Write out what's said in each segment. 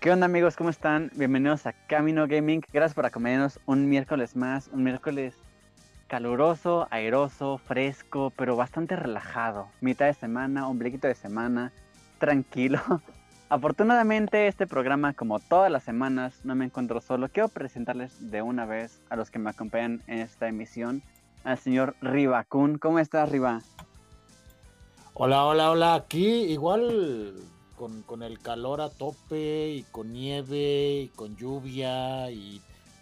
¿Qué onda amigos? ¿Cómo están? Bienvenidos a Camino Gaming. Gracias por acompañarnos un miércoles más, un miércoles caluroso, airoso, fresco, pero bastante relajado. Mitad de semana, ombliguito de semana, tranquilo. Afortunadamente este programa, como todas las semanas, no me encuentro solo. Quiero presentarles de una vez a los que me acompañan en esta emisión al señor Riva Kun. ¿Cómo estás, Riva? Hola, hola, hola. Aquí igual con, el calor a tope y con nieve y con lluvia y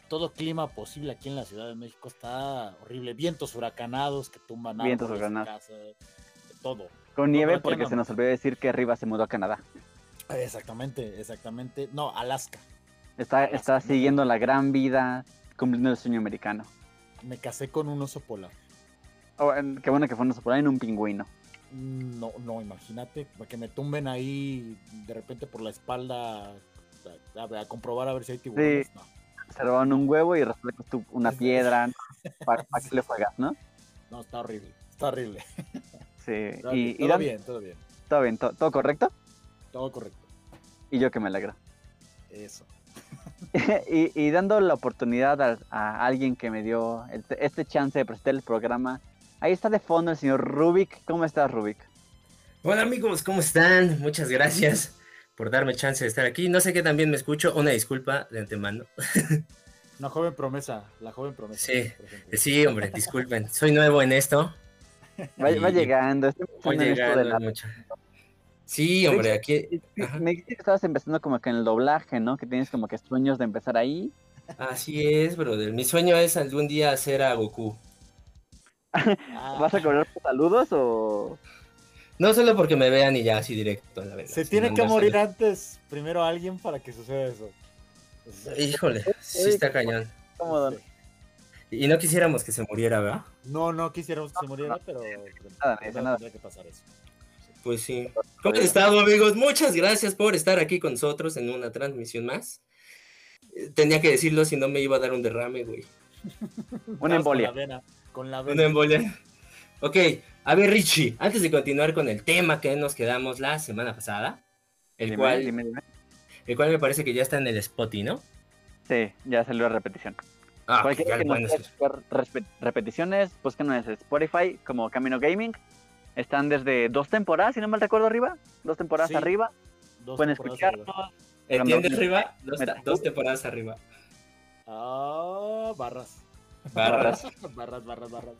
todo clima posible aquí en la Ciudad de México está horrible. Vientos huracanados que tumban Vientos huracanados. todo. Con nieve porque se nos olvidó decir que arriba se mudó a Canadá. Exactamente, exactamente. No, Alaska. Está, está siguiendo la gran vida, cumpliendo el sueño americano. Me casé con un oso polar. Oh, qué bueno que fue un oso polar y un pingüino. No, no, imagínate, que me tumben ahí de repente por la espalda a, comprobar a ver si hay tiburones. No. Se roban un huevo y reflejas una piedra para, que le juegas, ¿no? No, está horrible, está horrible. Sí, y, todo, bien, todo bien. Todo bien, ¿todo correcto? Todo correcto. Y yo que me alegro. Eso. y, dando la oportunidad a, a, alguien que me dio este chance de presentar el programa, Ahí está de fondo el señor Rubik. ¿Cómo estás, Rubik? Hola amigos, ¿cómo están? Muchas gracias por darme chance de estar aquí. No sé qué también me escucho. Una disculpa de antemano. Una joven promesa, la joven promesa. Sí, sí, hombre, disculpen. Soy nuevo en esto. Va, llegando. Voy llegando mucho. Sí, hombre, aquí. Me dijiste que estabas empezando como que en el doblaje, ¿no? Que tienes como que sueños de empezar ahí. Así es, brother. Mi sueño es algún día hacer a Goku. ¿Vas a cobrar saludos o...? No solo porque me vean y ya así directo. La Se tiene que morir antes primero alguien para que suceda eso. Híjole, sí está cañón. Y no quisiéramos que se muriera, ¿verdad? No, no quisiéramos que se muriera, pero nada, nada. que pasar eso. Pues sí. ¿Cómo han estado, amigos? Muchas gracias por estar aquí con nosotros en una transmisión más. Eh, tenía que decirlo si no me iba a dar un derrame, güey. Una embolia. Con la Una embolia. Ok, a ver, Richie, antes de continuar con el tema que nos quedamos la semana pasada, el, cual, el cual me parece que ya está en el Spotify, ¿no? Sí, ya salió la repetición. Ah, Cualquiera que bueno, repeticiones, búsquenos en Spotify como Camino Gaming. Están desde dos temporadas, si no mal recuerdo, arriba. Dos temporadas arriba. Pueden escucharnos. ¿Entiendes, arriba? Dos, temporadas arriba. Ah, barras. Barras. barras, barras, barras.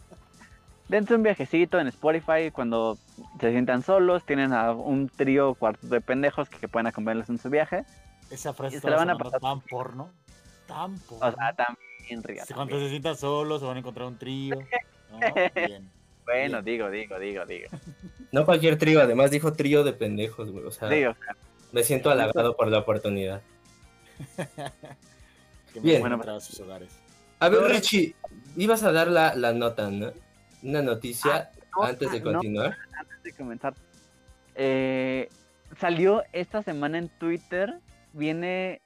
Dense un viajecito en Spotify cuando se sientan solos, tienen a un trío cuarto de pendejos que, pueden acompañarles en su viaje. Esa frase se la van a pasar tan porno. Tan porno. O sea, también ría. Cuando se sientan solos, se van a encontrar un trío. Bien. Bueno, digo, digo, digo, digo. No cualquier trío, además dijo trío de pendejos, güey. O sea, me siento halagado por la oportunidad. Bien. Bueno, para sus hogares. A ver, Richie, ibas a dar la, la nota, ¿no? Una noticia ah, antes de continuar. antes de comenzar. Eh, salió esta semana en Twitter, viene,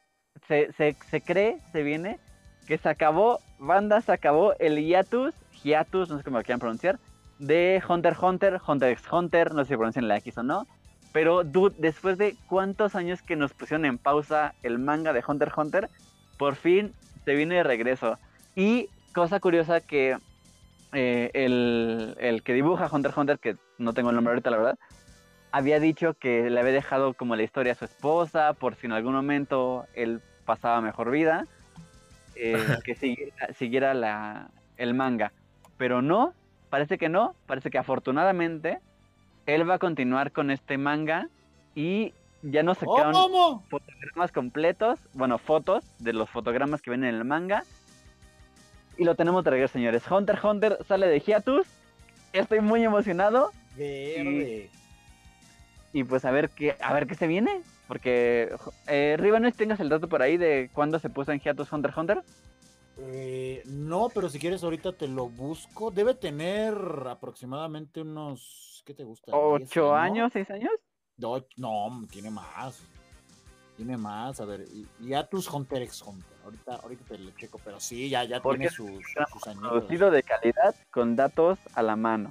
se, se, se cree, se viene, que se acabó, banda, se acabó el hiatus, hiatus, no sé cómo lo quieran pronunciar, de Hunter Hunter, Hunter x Hunter, no sé si pronuncian la X o no, pero dude, después de cuántos años que nos pusieron en pausa el manga de Hunter Hunter, por fin se viene de regreso. Y cosa curiosa que eh, el, que dibuja Hunter Hunter, que no tengo el nombre ahorita la verdad, había dicho que le había dejado como la historia a su esposa por si en algún momento él pasaba mejor vida, eh, que siguiera, la, el manga. Pero no, parece que no, parece que afortunadamente él va a continuar con este manga y ya no sacaron fotogramas completos, bueno, fotos de los fotogramas que ven en el manga y lo tenemos de regreso, señores. Hunter Hunter sale de hiatus estoy muy emocionado. Verde. Y, pues a ver qué, a ver qué se viene. Porque, eh, Rivanes, ¿tengas el dato por ahí de cuándo se puso en hiatus Hunter Hunter? Eh, no, pero si quieres ahorita te lo busco. Debe tener aproximadamente unos, ¿qué te gusta? ¿Ocho años, seis años? No, no, tiene más. Tiene más, a ver, Hiatus Hunter x Hunter. Ahorita, ahorita te lo checo, pero sí, ya, ya tiene sus, sus años. Producido de calidad con datos a la mano.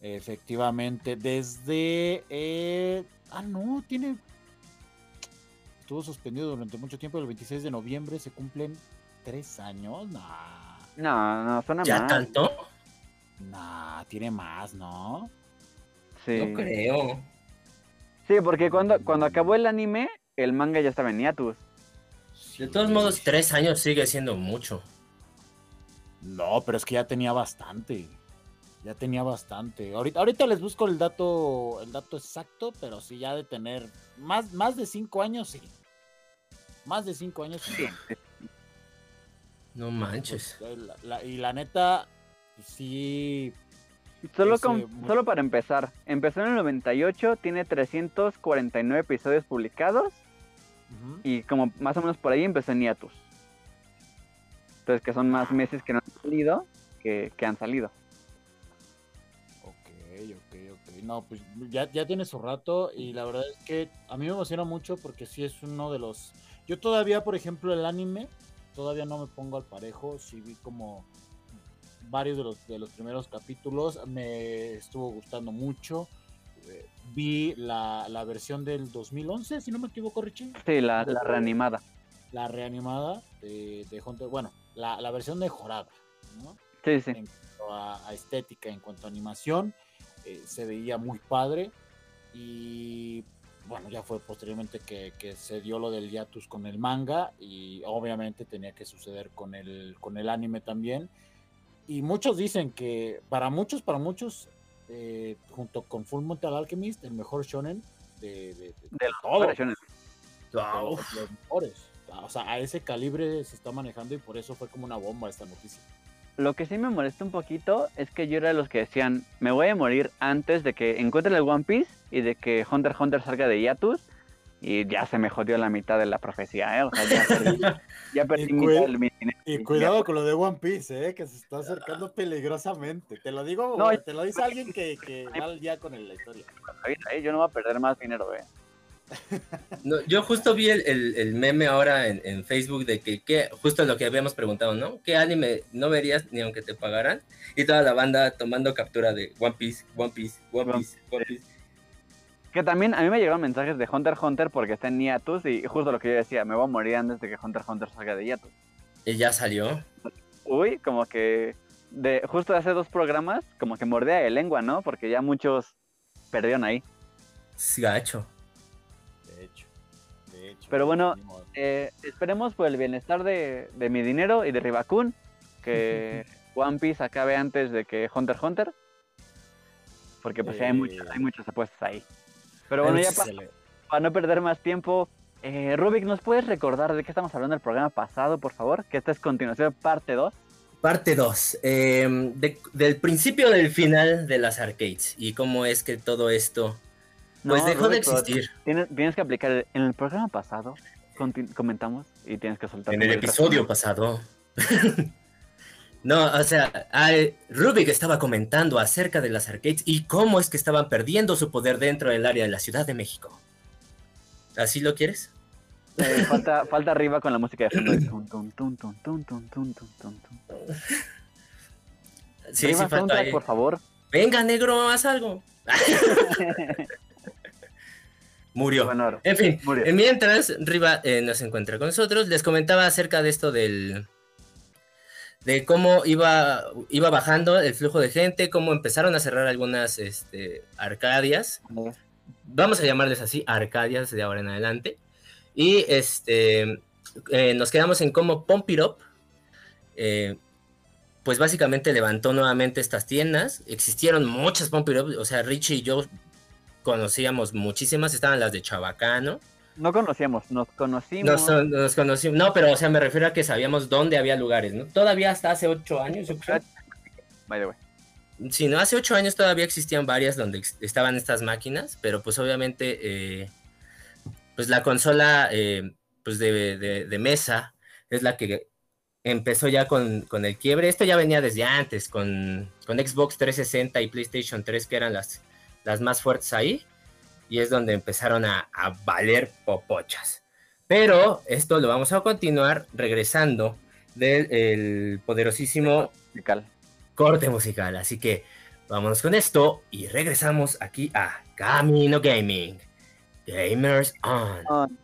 Efectivamente, desde... Eh, ah, no, tiene estuvo suspendido durante mucho tiempo. El 26 de noviembre se cumplen tres años. Nah. No, no, suena ¿Ya tanto? Nah, tiene más, ¿no? Sí. No creo. Sí, porque cuando, cuando acabó el anime, el manga ya estaba en hiatus. De todos modos, tres años sigue siendo mucho. No, pero es que ya tenía bastante. Ya tenía bastante. Ahorita, ahorita les busco el dato, el dato exacto, pero sí ya de tener más, más de cinco años, sí. Más de cinco años. Sí. No manches. Pues, y la neta, sí. Solo, solo para empezar, empezó en el 98, tiene 349 episodios publicados. Y como más o menos por ahí empezó en Niatus. Entonces que son más meses que no han salido que, que han salido. Ok, ok, ok. No, pues ya, ya tiene su rato y la verdad es que a mí me emociona mucho porque sí es uno de los yo todavía, por ejemplo, el anime, todavía no me pongo al parejo. Sí vi como varios de los, de los primeros capítulos, me estuvo gustando mucho. Eh, vi la, versión del 2011, si no me equivoco, Richie. Sí, la, reanimada. La reanimada de, de Hunter, bueno, la, versión mejorada, ¿no? Sí, sí. En cuanto a, estética, en cuanto a animación, eh, se veía muy padre. Y bueno, ya fue posteriormente que, se dio lo del hiatus con el manga y obviamente tenía que suceder con el, con el anime también. Y muchos dicen que para muchos, para muchos, eh, junto con Full Metal Alchemist, el mejor shonen de, de, de, los shonen. los mejores. O sea, a ese calibre se está manejando y por eso fue como una bomba esta noticia. Lo que sí me molesta un poquito es que yo era de los que decían, me voy a morir antes de que encuentre el One Piece y de que Hunter x Hunter salga de Yatus. Y ya se me jodió la mitad de la profecía, ¿eh? O sea, ya perdí, ya perdí mi, Y cuidado con lo de One Piece, ¿eh? Que se está acercando peligrosamente. Te lo digo, no, te lo dice alguien que, que va al día con la historia. Yo no voy a perder más dinero, ¿eh? No, yo justo vi el, meme ahora en, Facebook de que, justo lo que habíamos preguntado, ¿no? ¿Qué anime no verías ni aunque te pagaran? Y toda la banda tomando captura de One Piece, One Piece, One Piece, One Piece. Que también a mí me llegaron mensajes de Hunter Hunter porque está en Niatus y justo lo que yo decía, me voy a morir antes de que Hunter Hunter salga de Niatus. ¿Y ya salió? Uy, como que de justo hace dos programas, como que mordía de lengua, ¿no? Porque ya muchos perdieron ahí. Gacho. Pero bueno, eh, esperemos por el bienestar de, mi dinero y de Ribakun, que One Piece acabe antes de que Hunter Hunter. Porque pues hay, muchas, hay muchas apuestas ahí. Pero bueno, ya para, no perder más tiempo, eh, Rubik, ¿nos puedes recordar de qué estamos hablando en el programa pasado, por favor? Que esta es continuación parte 2. Parte 2. Em, del principio del final de las arcades y cómo es que todo esto pues dejó de existir. Tienes, que aplicar. En el programa pasado comentamos y tienes que soltar. En el episodio pasado. no, o sea, Rubik estaba comentando acerca de las arcades y cómo es que estaban perdiendo su poder dentro del área de la Ciudad de México. ¿Así lo quieres? falta, falta arriba con la música de Sí, sí, falta por favor. Venga, negro, haz algo. murió. en fin, mientras Riva eh, nos encuentra con nosotros, les comentaba acerca de esto del de cómo iba, iba bajando el flujo de gente, cómo empezaron a cerrar algunas este, arcadias. Vamos a llamarles así, arcadias de ahora en adelante. Y este, eh, nos quedamos en cómo Pump It Up, eh, pues básicamente levantó nuevamente estas tiendas. Existieron muchas Pump It Up, o sea, Richie y yo conocíamos muchísimas, estaban las de Chabacano. No conocíamos, nos conocimos. Nos, conocimos, no, pero o sea, me refiero a que sabíamos dónde había lugares, ¿no? Todavía hasta hace ocho años, yo creo. By the way. sí, no, hace ocho años todavía existían varias donde estaban estas máquinas, pero pues obviamente, eh, pues la consola eh, pues de, de, mesa es la que empezó ya con, con, el quiebre. Esto ya venía desde antes, con, con, Xbox 360 y PlayStation 3, que eran las, las más fuertes ahí, y es donde empezaron a, a valer popochas. Pero esto lo vamos a continuar regresando del poderosísimo musical. corte musical. Así que vámonos con esto y regresamos aquí a Camino Gaming. Gamers on.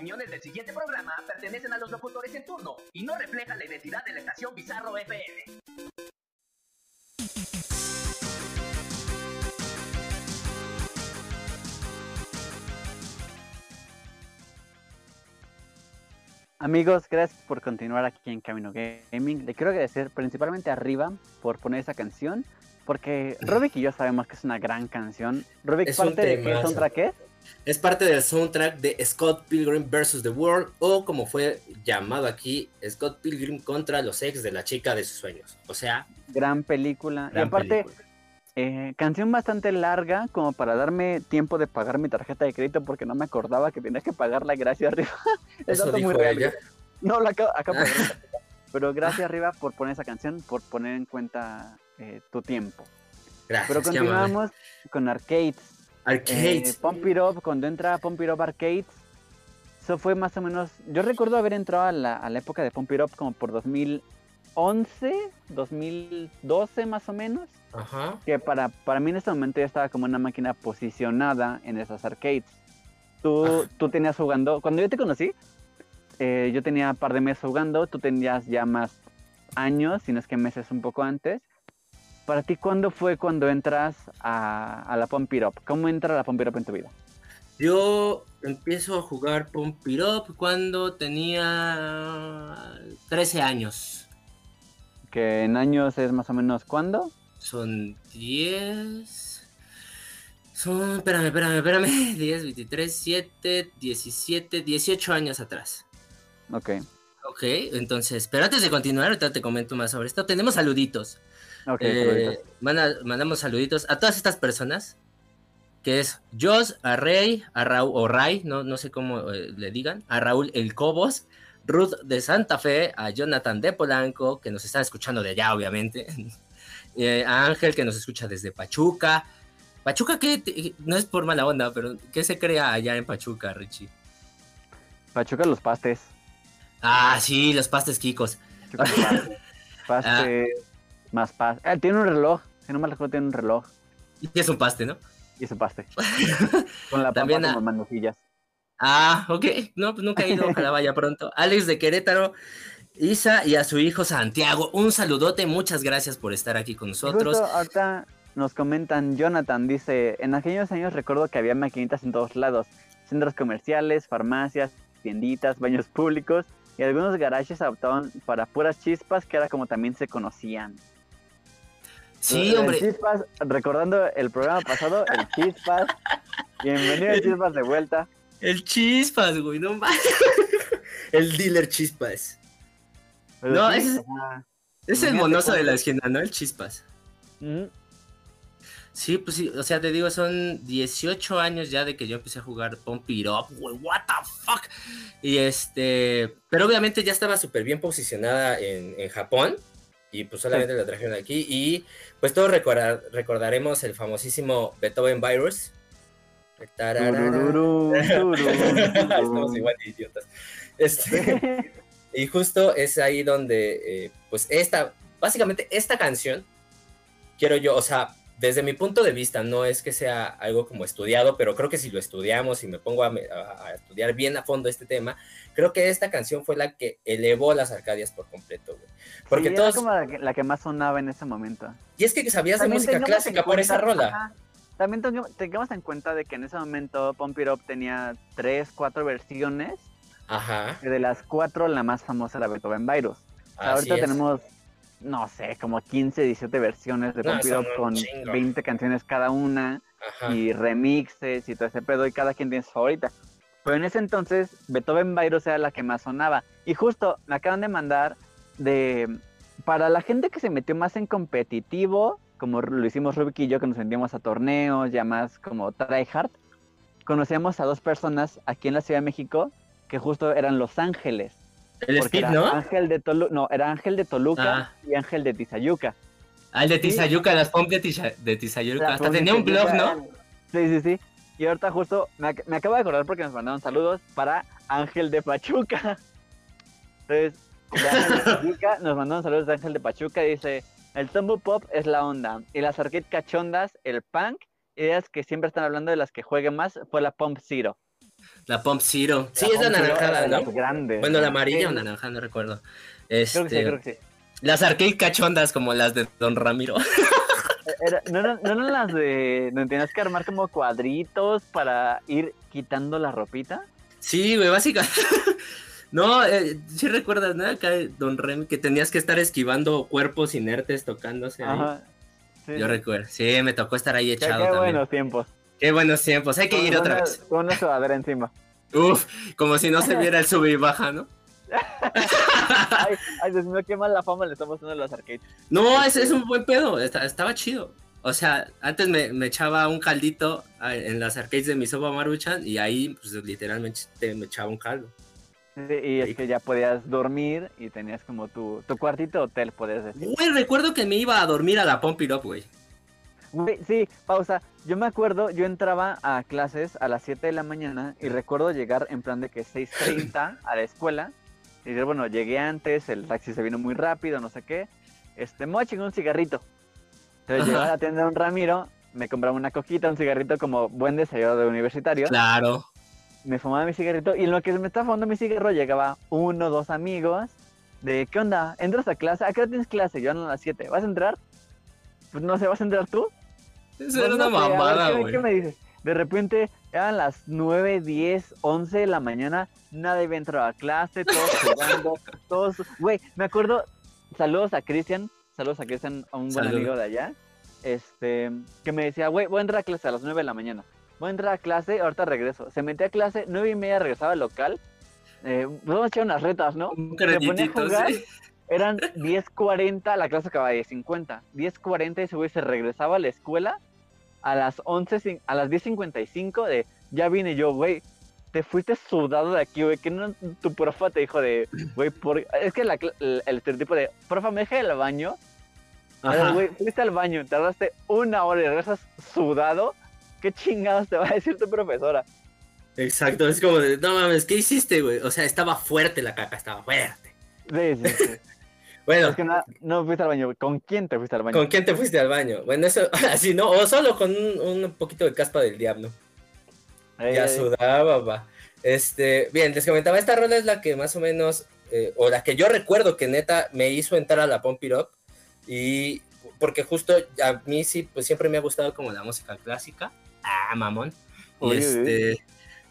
opiniones del siguiente programa pertenecen a los locutores en turno y no reflejan la identidad de la estación Bizarro FM. Amigos, gracias por continuar aquí en Camino Gaming. Le quiero agradecer principalmente arriba por poner esa canción, porque Rubik y yo sabemos que es una gran canción. Rubik, parte de qué soundtrack es? Es parte del soundtrack de Scott Pilgrim vs. The World, o como fue llamado aquí, Scott Pilgrim contra los ex de la chica de sus sueños. O sea, gran película. y aparte, eh, canción bastante larga, como para darme tiempo de pagar mi tarjeta de crédito, porque no me acordaba que tenía que pagarla gracias arriba. es muy real. No, la acabo, acabo Pero gracias arriba por poner esa canción, por poner en cuenta eh, tu tiempo. Gracias. Pero continuamos con Arcades. Arcades. Eh, Pump It Up, cuando entra Pump It Up Arcades, eso fue más o menos. Yo recuerdo haber entrado a la, a la época de Pump It Up como por 2011, 2012 más o menos. Ajá. Que para, para mí en este momento ya estaba como una máquina posicionada en esas arcades. Tú, tú tenías jugando. Cuando yo te conocí, eh, yo tenía un par de meses jugando. Tú tenías ya más años, si no es que meses un poco antes. Para ti, ¿cuándo fue cuando entras a, a la Pump It Up? ¿Cómo entra la Pump It Up en tu vida? Yo empiezo a jugar Pump It Up cuando tenía 13 años. ¿Que en años es más o menos cuándo? Son 10. Son, espérame, espérame, espérame. 10, 23, 7, 17, 18 años atrás. Ok. Ok, entonces, pero antes de continuar, ahorita te comento más sobre esto. Tenemos saluditos. Ok, Eh, manda- mandamos saluditos a todas estas personas. Que es Joss, a Rey, a Raúl, o Ray, no, no sé cómo eh, le digan, a Raúl El Cobos, Ruth de Santa Fe, a Jonathan de Polanco, que nos están escuchando de allá, obviamente. eh, a Ángel, que nos escucha desde Pachuca. Pachuca, que no es por mala onda, pero ¿qué se crea allá en Pachuca, Richie? Pachuca los pastes. Ah, sí, los pastes Kikos. Pachuca pastes. Pastes más pastes. Ah, tiene un reloj. Si no me recuerdo, tiene un reloj. Y es un paste, ¿no? Y su paste. Con la papa También a- como manojillas. Ah, ok. No, pues nunca he ido, ojalá vaya pronto. Alex de Querétaro, Isa y a su hijo Santiago. Un saludote, muchas gracias por estar aquí con nosotros. Justo ahorita nos comentan, Jonathan dice, en aquellos años recuerdo que había maquinitas en todos lados, centros comerciales, farmacias, tienditas, baños públicos y algunos garajes adoptaban para puras chispas que era como también se conocían. Sí, El hombre. Chispas, recordando el programa pasado, el Chispas. Bienvenido el Chispas de vuelta. El chispas, güey, no mames. El dealer chispas. Pero No, es- Es el monoso de la esquina, ¿no? El chispas. mm, Sí, pues sí, o sea, te digo, son 18 años ya de que yo empecé a jugar Pump It Up, güey, what the fuck. Y este, pero obviamente ya estaba súper bien posicionada en, en Japón y pues solamente la trajeron aquí y pues todos recordar- recordaremos el famosísimo Beethoven Virus. Estamos igual de idiotas. Este, y justo es ahí donde, eh, pues esta, básicamente esta canción, quiero yo, o sea, desde mi punto de vista, no es que sea algo como estudiado, pero creo que si lo estudiamos y me pongo a, a- a estudiar bien a fondo este tema, creo que esta canción fue la que elevó las Arcadias por completo, güey. Porque Sí, todos, era como la que, la que más sonaba en ese momento. y es que sabías de También música tengamos en clásica por esa rola. ajá, También tengamos- en cuenta de que en ese momento Pump It Up tenía tres, cuatro versiones, Ajá. de las cuatro la más famosa era Beethoven Virus. así Ahorita es. tenemos, no sé, como 15, 17 versiones de No, Pump It son Up un con chingo. 20 canciones cada una Ajá. y remixes y todo ese pedo y cada quien tiene su favorita. Pero en ese entonces Beethoven Virus era la que más sonaba. Y justo me acaban de mandar de... Para la gente que se metió más en competitivo, como lo hicimos Rubik y yo, que nos vendíamos a torneos, ya más como tryhard, conocíamos a dos personas aquí en la Ciudad de México que justo eran Los Ángeles. El Speed, ¿no? Ángel de Toluca, no, era Ángel de Toluca ah. y Ángel de Tizayuca. Ah, el de Tizayuca, las pompas de, Tizayuca. Hasta tenía un blog, ¿no? Sí, sí, sí. Y ahorita justo me, me, acabo de acordar porque nos mandaron saludos para Ángel de Pachuca. Entonces, de Ángel de Pachuca, nos mandaron saludos de Ángel de Pachuca dice, el Tumble Pop es la onda y las arcade cachondas, el punk, ideas que siempre están hablando de las que jueguen más, fue la Pump Zero. La Pump Zero. Sí, es la naranjada, ¿no? Bueno, la amarilla o naranja, no recuerdo. Este, creo que sí, creo que sí. Las arcade cachondas como las de Don Ramiro. no, eran, las de donde tenías que armar como cuadritos para ir quitando la ropita. Sí, güey, básicamente. no, eh, sí recuerdas, ¿no? Acá Don Rem, que tenías que estar esquivando cuerpos inertes tocándose Ajá, Yo recuerdo. Sí, me tocó estar ahí echado. Qué, qué buenos tiempos. Qué buenos tiempos. Hay que ir otra vez. Con una sudadera encima. Uf, como si no se viera el sube y baja, ¿no? ay, ay, Dios mío, qué mala fama le estamos dando a los arcades. No, ese es un buen pedo. estaba chido. O sea, antes me, me, echaba un caldito en las arcades de mi sopa maruchan y ahí, pues literalmente me echaba un caldo. y es que ya podías dormir y tenías como tu, tu cuartito hotel, podías decir. Güey, recuerdo que me iba a dormir a la It Up, güey. Sí, pausa. Yo me acuerdo, yo entraba a clases a las 7 de la mañana y recuerdo llegar en plan de que 6.30 a la escuela. Y decir, bueno, llegué antes, el taxi se vino muy rápido, no sé qué. Este, me voy a chingar un cigarrito. Entonces llegaba a la tienda de un Ramiro, me compraba una coquita, un cigarrito como buen desayuno de universitario. Claro. Me fumaba mi cigarrito y en lo que me estaba fumando mi cigarro llegaba uno, dos amigos de, ¿qué onda? ¿Entras a clase? ¿A qué hora tienes clase? Yo ando a las 7. ¿Vas a entrar? Pues no sé, ¿vas a entrar tú? Eso era una mamada, güey. ¿qué, me dices? De repente eran las 9, 10, 11 de la mañana, nadie había entrado a clase, todos jugando, todos... Güey, me acuerdo, saludos a Cristian, saludos a Cristian, a un buen amigo de allá, este, que me decía, güey, voy a entrar a clase a las 9 de la mañana. Voy a entrar a clase, ahorita regreso. Se metía a clase, 9 y media regresaba al local. Eh, vamos a echar unas retas, ¿no? Un ponía a jugar, Eran 10.40, la clase acababa de 50. 10.40 y ese güey se regresaba a la escuela a las 11, a las 10.55 de, ya vine yo, güey, te fuiste sudado de aquí, güey, que no, tu profa te dijo de, güey, por... es que el, estereotipo de, profa, me dejé el baño, güey, fuiste al baño, tardaste una hora y regresas sudado, ¿qué chingados te va a decir tu profesora? Exacto, es como de, no mames, ¿qué hiciste, güey? O sea, estaba fuerte la caca, estaba fuerte. Sí, sí, sí. Bueno. Es que no, fuiste al baño. ¿Con quién te fuiste al baño? ¿Con quién te fuiste al baño? Bueno, eso, así, ¿no? O solo con un, poquito de caspa del diablo. ya sudaba, va. Este, bien, les comentaba, esta rola es la que más o menos, eh, o la que yo recuerdo que neta me hizo entrar a la Pump It Up. Y porque justo a mí sí, pues siempre me ha gustado como la música clásica. Ah, mamón. Y, este,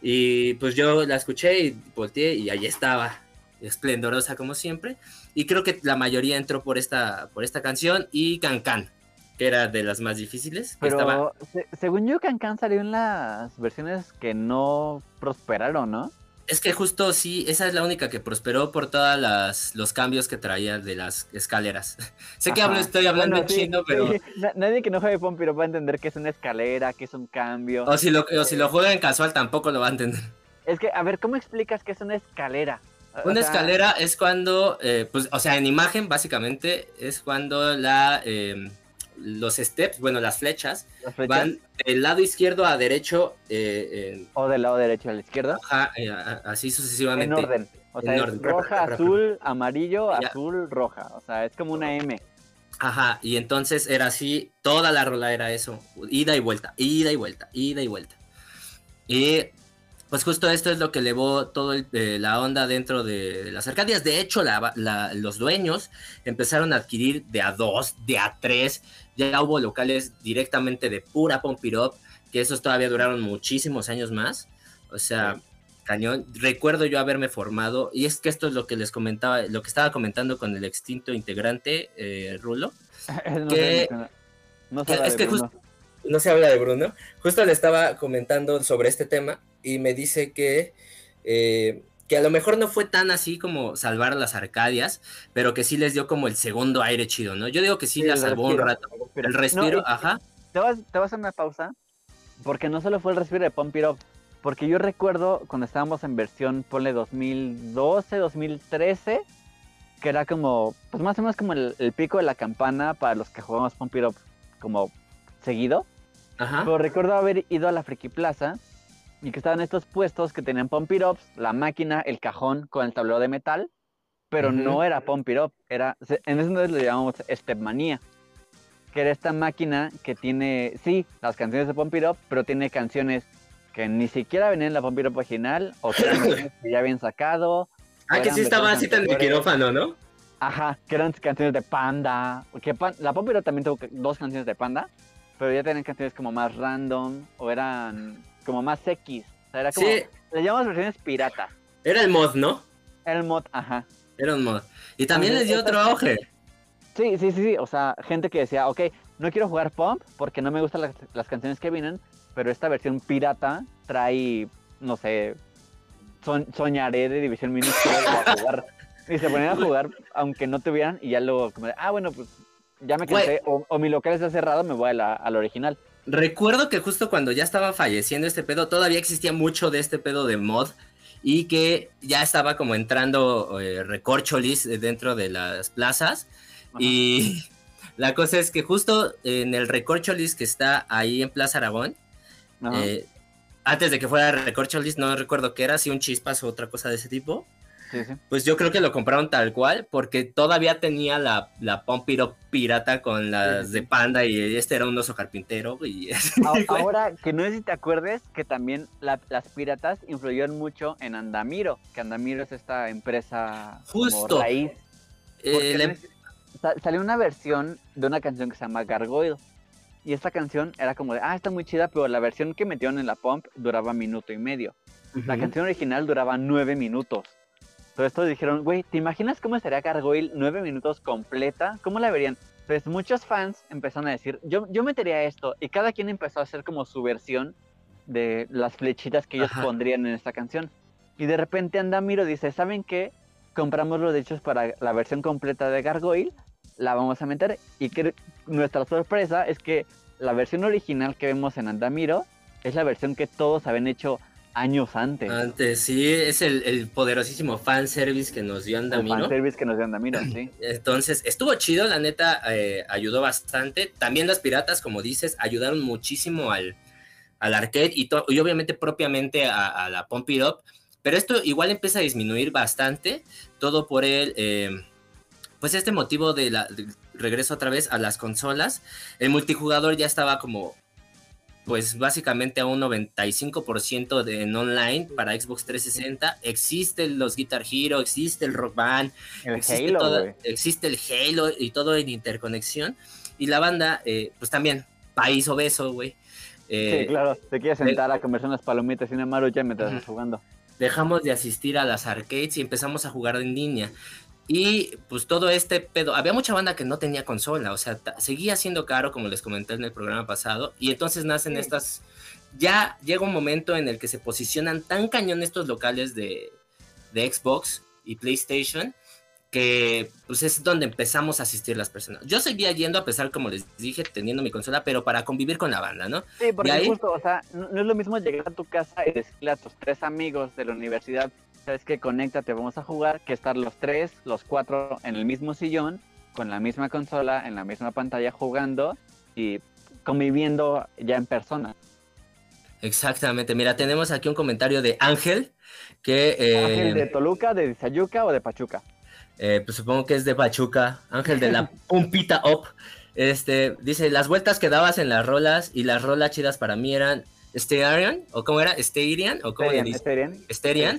y pues yo la escuché y volteé y ahí estaba, esplendorosa como siempre. Y creo que la mayoría entró por esta, por esta canción y Can que era de las más difíciles. Pero según yo, Can salió en las versiones que no prosperaron, ¿no? Es que justo sí, esa es la única que prosperó por todos los cambios que traía de las escaleras. sé que hablo, estoy hablando en chino, pero... Nadie que no juegue Pompiro va a entender que es una escalera, que es un cambio. O si lo, o si lo juega en casual tampoco lo va a entender. Es que, a ver, ¿cómo explicas que es una escalera? Una escalera es cuando, eh, pues, o sea, en imagen básicamente es cuando la, eh, los steps, bueno, las flechas, van del lado izquierdo a derecho. Eh, o del lado derecho a la izquierda. Ajá, así sucesivamente. En orden. O sea, roja, azul, amarillo, azul, roja. O sea, es como una M. Ajá, y entonces era así, toda la rola era eso, ida y vuelta, ida y vuelta, ida y vuelta. Y pues justo esto es lo que elevó toda eh, la onda dentro de, las Arcadias. De hecho, los dueños empezaron a adquirir de a dos, de a tres. Ya hubo locales directamente de pura Pompirop, que esos todavía duraron muchísimos años más. O sea, cañón. Recuerdo yo haberme formado, y es que esto es lo que les comentaba, lo que estaba comentando con el extinto integrante, eh, Rulo. que, no es que justo no se habla de Bruno. Justo le estaba comentando sobre este tema y me dice que, eh, que a lo mejor no fue tan así como salvar las Arcadias, pero que sí les dio como el segundo aire chido, ¿no? Yo digo que sí, la salvó un rato. El respiro, ajá. Te vas, te vas a una pausa, porque no solo fue el respiro de Pump It Up, Porque yo recuerdo cuando estábamos en versión, ponle 2012, 2013, que era como, pues más o menos como el, pico de la campana para los que jugamos Pump It Up como seguido. Ajá. Pero recuerdo haber ido a la Friki Plaza y que estaban estos puestos que tenían Pump It Ups, la máquina, el cajón con el tablero de metal, pero no era Pump It Up, era, en ese entonces lo llamamos Stepmania, que era esta máquina que tiene, sí, las canciones de Pump It Up, pero tiene canciones que ni siquiera venían en la Pump It Up original, o que, ya habían sacado. Ah, que sí estaba así tan de quirófano, ¿no? Ajá, que eran canciones de Panda, que la Pump It Up también tuvo dos canciones de Panda, pero ya tenían canciones como más random, o eran como más X. O sea, era como, sí. le llamamos versiones piratas. Era el mod, ¿no? Era el mod, ajá. Era un mod. Y también les dio otro auge. Sí, sí, sí, sí. O sea, gente que decía, ok, no quiero jugar Pump porque no me gustan las, canciones que vienen, pero esta versión pirata trae, no sé, soñaré de División Minúscula. Y se ponían a jugar aunque no tuvieran y ya luego, como ah, bueno, pues ya me cansé, o, mi local está cerrado, me voy a la, al original. Recuerdo que justo cuando ya estaba falleciendo este pedo, todavía existía mucho de este pedo de mod y que ya estaba como entrando eh, recorcholis dentro de las plazas. Y la cosa es que justo en el recorcholis que está ahí en Plaza Aragón, eh, antes de que fuera recorcholis, no recuerdo qué era, si un chispas o otra cosa de ese tipo. Pues yo creo que lo compraron tal cual, porque todavía tenía la, la Pompiro pirata con las de panda y este era un oso carpintero. Y Ahora, que no sé si te acuerdes que también las piratas influyeron mucho en Andamiro, que Andamiro es esta empresa Justo. raíz. Eh, salió una versión de una canción que se llama Gargoyle. Y esta canción era como de, ah, está muy chida, pero la versión que metieron en la pump duraba minuto y medio. La canción original duraba nueve minutos. Todo esto dijeron, güey, ¿te imaginas cómo estaría Gargoyle nueve minutos completa? ¿Cómo la verían? Pues muchos fans empezaron a decir, yo, yo metería esto. Y cada quien empezó a hacer como su versión de las flechitas que ellos pondrían en esta canción. Y de repente Andamiro dice, ¿saben qué? Compramos los derechos para la versión completa de Gargoyle, la vamos a meter. Y que nuestra sorpresa es que la versión original que vemos en Andamiro es la versión que todos habían hecho años antes. Antes, sí, es el, el poderosísimo fanservice que nos dio Andamiro. El fanservice que nos dio Andamiro, sí. Entonces, estuvo chido, la neta, eh, ayudó bastante. También las piratas, como dices, ayudaron muchísimo al, al arcade y, y obviamente propiamente a, la Pump It Up. Pero esto igual empieza a disminuir bastante, todo por el, eh, pues este motivo de la regreso otra vez a las consolas. El multijugador ya estaba como pues básicamente a un 95% de, en online para Xbox 360. Existen los Guitar Hero, existe el Rock Band, existe, Halo, existe el Halo y todo en interconexión. Y la banda, eh, pues también, país obeso, güey. Eh, sí, claro, te quieres sentar a comer unas palomitas y una marucha mientras estás jugando. Dejamos de asistir a las arcades y empezamos a jugar en línea. Y pues todo este pedo, había mucha banda que no tenía consola, o sea, seguía siendo caro, como les comenté en el programa pasado, y entonces nacen estas, ya llega un momento en el que se posicionan tan cañón estos locales de, de Xbox y PlayStation, que pues es donde empezamos a asistir las personas. Yo seguía yendo a pesar, como les dije, teniendo mi consola, pero para convivir con la banda, ¿no? Sí, porque justo, o sea, no, es lo mismo llegar a tu casa y decirle a tus tres amigos de la universidad, sabes que conéctate, vamos a jugar, que estar los tres, los cuatro en el mismo sillón, con la misma consola, en la misma pantalla jugando y conviviendo ya en persona. Exactamente, mira, tenemos aquí un comentario de Ángel, que... Eh, Ángel de Toluca, de Sayuca o de Pachuca. Eh, pues supongo que es de Pachuca, Ángel de la Pumpita Up. Este, dice, las vueltas que dabas en las rolas y las rolas chidas para mí eran Stereo, ¿O cómo era? ¿Stereo? ¿O cómo era? Stereo.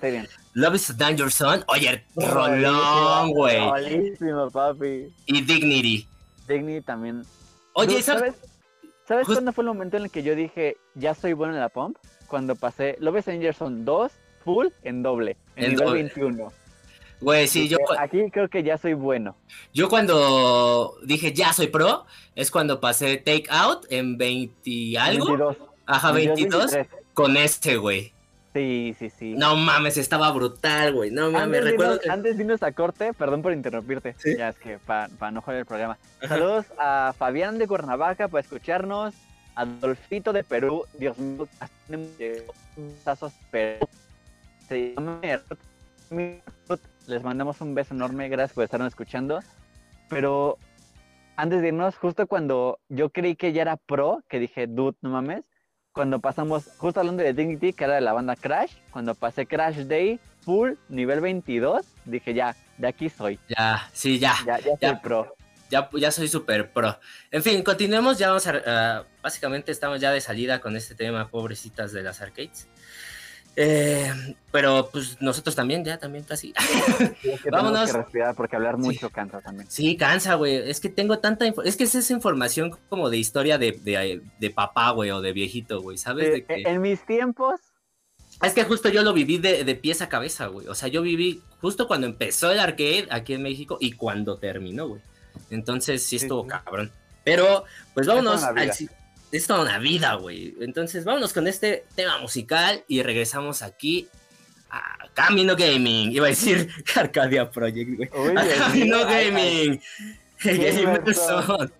Love is a Danger Zone. Oye, rolón, güey. papi. Y Dignity. Dignity también. Oye, ¿sabes? ¿Sabes cuándo fue el momento en el que yo dije, ya soy bueno en la pump? Cuando pasé Love is a Danger Zone 2 full en doble, en, nivel 21. Güey, sí, yo. Aquí creo que ya soy bueno. Yo cuando dije ya soy pro, es cuando pasé Take Out en 20 algo. 22. Ajá, 22 con este, güey. Sí, sí, sí. No mames, estaba brutal, güey. No mames, recuerdo. Antes vino esta corte, perdón por interrumpirte. Ya es que para no joder el programa. Saludos a Fabián de Cuernavaca por escucharnos. Adolfito de Perú, Dios mío, Perú. Les mandamos un beso enorme, gracias por estarnos escuchando. Pero antes de irnos, justo cuando yo creí que ya era pro, que dije, dude, no mames, cuando pasamos, justo hablando de Dignity, que era de la banda Crash, cuando pasé Crash Day full, nivel 22, dije, ya, de aquí soy. Ya, sí, ya. Ya, ya, soy pro. Ya, ya soy super pro. En fin, continuemos, ya vamos a, básicamente estamos ya de salida con este tema, pobrecitas de las arcades. Eh, pero pues nosotros también, ya también casi. Vámonos. Que respirar porque hablar mucho cansa también. Sí, cansa, güey. Es que tengo tanta es que es esa información como de historia de, de, papá, güey, o de viejito, güey, ¿sabes? En mis tiempos. Es que justo yo lo viví de, de pies a cabeza, güey. O sea, yo viví justo cuando empezó el arcade aquí en México y cuando terminó, güey. Entonces sí estuvo cabrón. Pero, pues vámonos al, es toda una vida, güey. Entonces, vámonos con este tema musical y regresamos aquí a Camino Gaming. Iba a decir Arcadia Project, güey. Camino Gaming.